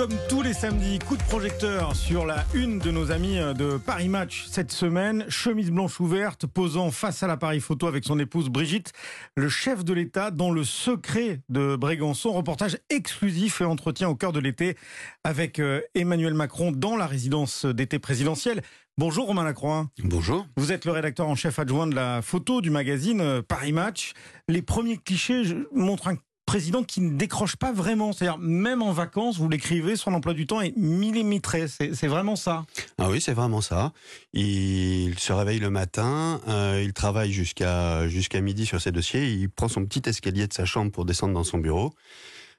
Comme tous les samedis, coup de projecteur sur la une de nos amis de Paris Match cette semaine. Chemise blanche ouverte, posant face à l'appareil photo avec son épouse Brigitte, le chef de l'État dans le secret de Brégançon. Reportage exclusif et entretien au cœur de l'été avec euh, Emmanuel Macron dans la résidence d'été présidentielle. Bonjour Romain Lacroix. Bonjour. Vous êtes le rédacteur en chef adjoint de la photo du magazine euh, Paris Match. Les premiers clichés montrent un président qui ne décroche pas vraiment. C'est-à-dire, même en vacances, vous l'écrivez, son emploi du temps est millimétré. C'est vraiment ça? Ah oui, c'est vraiment ça. Il se réveille le matin, euh, il travaille jusqu'à jusqu'à midi sur ses dossiers, il prend son petit escalier de sa chambre pour descendre dans son bureau.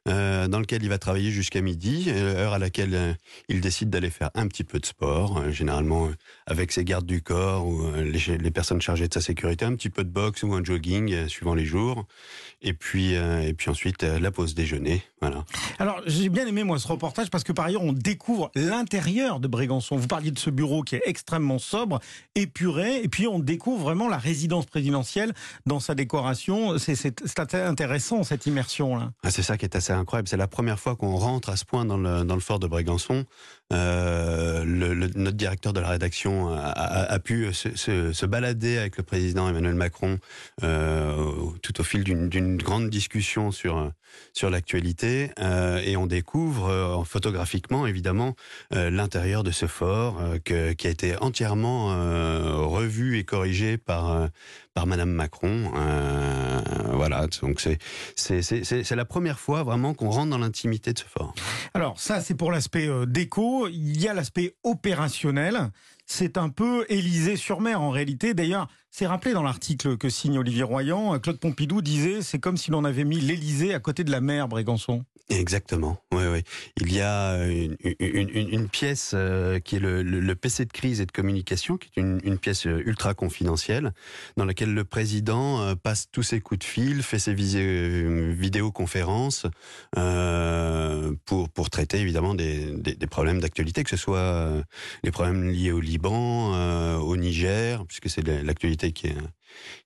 Euh, dans lequel il va travailler jusqu'à midi, euh, heure à laquelle euh, il décide d'aller faire un petit peu de sport, généralement avec ses gardes du corps ou les, les, personnes chargées de sa sécurité, un petit peu de boxe ou un jogging suivant les jours, et puis et puis ensuite la pause déjeuner, voilà. Alors j'ai bien aimé moi ce reportage parce que par ailleurs on découvre l'intérieur de Brégançon. Vous parliez de ce bureau qui est extrêmement sobre, épuré, et puis on découvre vraiment la résidence présidentielle dans sa décoration. C'est intéressant cette immersion là. Ah, c'est ça qui est assez incroyable. C'est la première fois qu'on rentre à ce point dans le, dans le fort de Brégançon. Euh, notre directeur de la rédaction a, pu se, balader avec le président Emmanuel Macron euh, tout au fil d'une grande discussion sur sur l'actualité euh, et on découvre photographiquement évidemment l'intérieur de ce fort qui a été entièrement revu et corrigé par par Madame Macron. voilà, donc c'est c'est la première fois vraiment qu'on rentre dans l'intimité de ce fort. Alors ça c'est pour l'aspect déco il y a l'aspect opérationnel. C'est un peu Élysée-sur-Mer en réalité. D'ailleurs, c'est rappelé dans l'article que signe Olivier Royan. Claude Pompidou disait c'est comme si l'on avait mis l'Élysée à côté de la mer, Brégançon. Exactement. Oui, oui. Il y a une, une, pièce euh, qui est le, PC de crise et de communication, qui est une, pièce euh, ultra confidentielle, dans laquelle le président euh, passe tous ses coups de fil, fait ses vidéoconférences euh, pour traiter évidemment des, des, problèmes d'actualité, que ce soit les problèmes liés au Liban, euh, au Niger, puisque c'est l'actualité qui est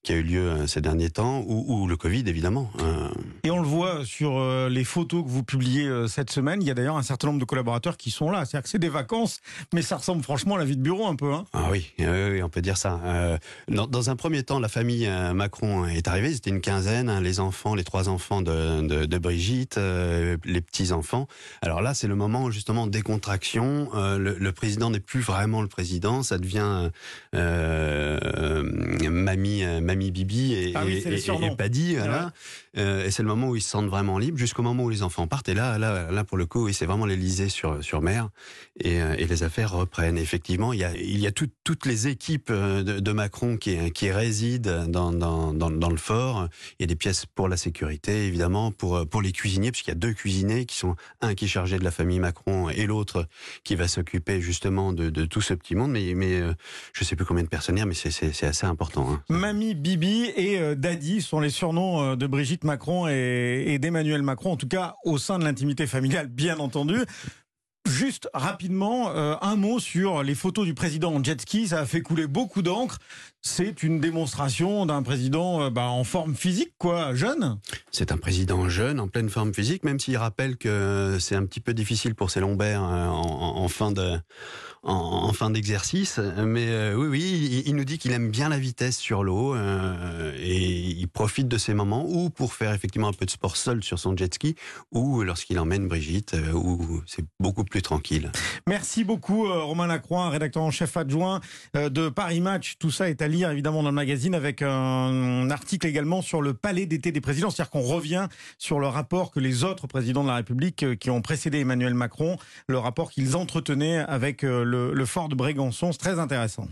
qui a eu lieu euh, ces derniers temps, ou, ou le Covid évidemment. Euh. Et on le voit sur euh, les photos que vous publiez cette semaine. Il y a d'ailleurs un certain nombre de collaborateurs qui sont là. C'est-à-dire que c'est des vacances, mais ça ressemble franchement à la vie de bureau un peu. Hein ah oui, oui, on peut dire ça. dans, dans, un premier temps, la famille Macron est arrivée. C'était une quinzaine, hein, les enfants, les trois enfants de, de, de Brigitte, les petits enfants. Alors là, c'est le moment justement décontraction. Le, le, président n'est plus vraiment le président. Ça devient mamie mamie, Bibi et, ah et, Paddy. Voilà. Euh, et c'est le moment où ils se sentent vraiment libres, jusqu'au moment où les enfants partent. Et là, là, là pour le coup, c'est vraiment l'Elysée sur sur mer, et, euh, les affaires reprennent. Effectivement, il y a il y a tout, toutes les équipes euh, de, de, Macron qui qui résident dans, dans, dans dans le fort. Il y a des pièces pour la sécurité, évidemment, pour pour les cuisiniers, puisqu'il y a deux cuisiniers qui sont un qui est chargé de la famille Macron et l'autre qui va s'occuper justement de, de, tout ce petit monde. Mais mais je sais plus combien de personnes mais c'est c'est assez important. Hein. Mamie, Bibi et Daddy sont les surnoms de Brigitte Macron et, d'Emmanuel Macron, en tout cas au sein de l'intimité familiale, bien entendu. Juste rapidement, euh, un mot sur les photos du président en jet ski. Ça a fait couler beaucoup d'encre. C'est une démonstration d'un président euh, bah, en forme physique, quoi, jeune? C'est un président jeune, en pleine forme physique, même s'il rappelle que c'est un petit peu difficile pour ses lombaires euh, en fin de en, fin d'exercice. Mais oui, oui, il, nous dit qu'il aime bien la vitesse sur l'eau et il profite de ces moments ou pour faire effectivement un peu de sport seul sur son jet ski ou lorsqu'il emmène Brigitte où c'est beaucoup plus tranquille. Merci beaucoup euh, Romain Lacroix, rédacteur en chef adjoint euh, de Paris Match. Tout ça est à lire évidemment dans le magazine avec un article également sur le palais d'été des présidents. C'est-à-dire qu'on revient sur le rapport que les autres présidents de la République euh, qui ont précédé Emmanuel Macron, le rapport qu'ils entretenaient avec le, fort de Brégançon. C'est très intéressant.